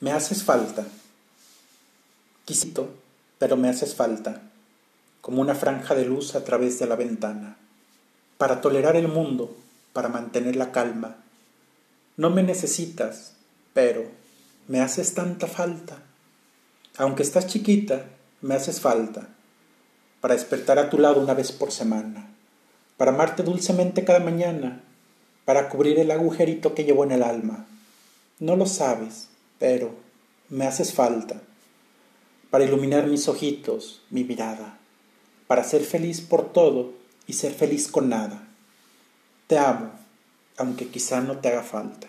Me haces falta. Quisito, pero me haces falta, como una franja de luz a través de la ventana, para tolerar el mundo, para mantener la calma. No me necesitas, pero me haces tanta falta. Aunque estás chiquita, me haces falta, para despertar a tu lado una vez por semana, para amarte dulcemente cada mañana, para cubrir el agujerito que llevo en el alma. No lo sabes, pero me haces falta para iluminar mis ojitos, mi mirada, para ser feliz por todo y ser feliz con nada. Te amo, aunque quizá no te haga falta.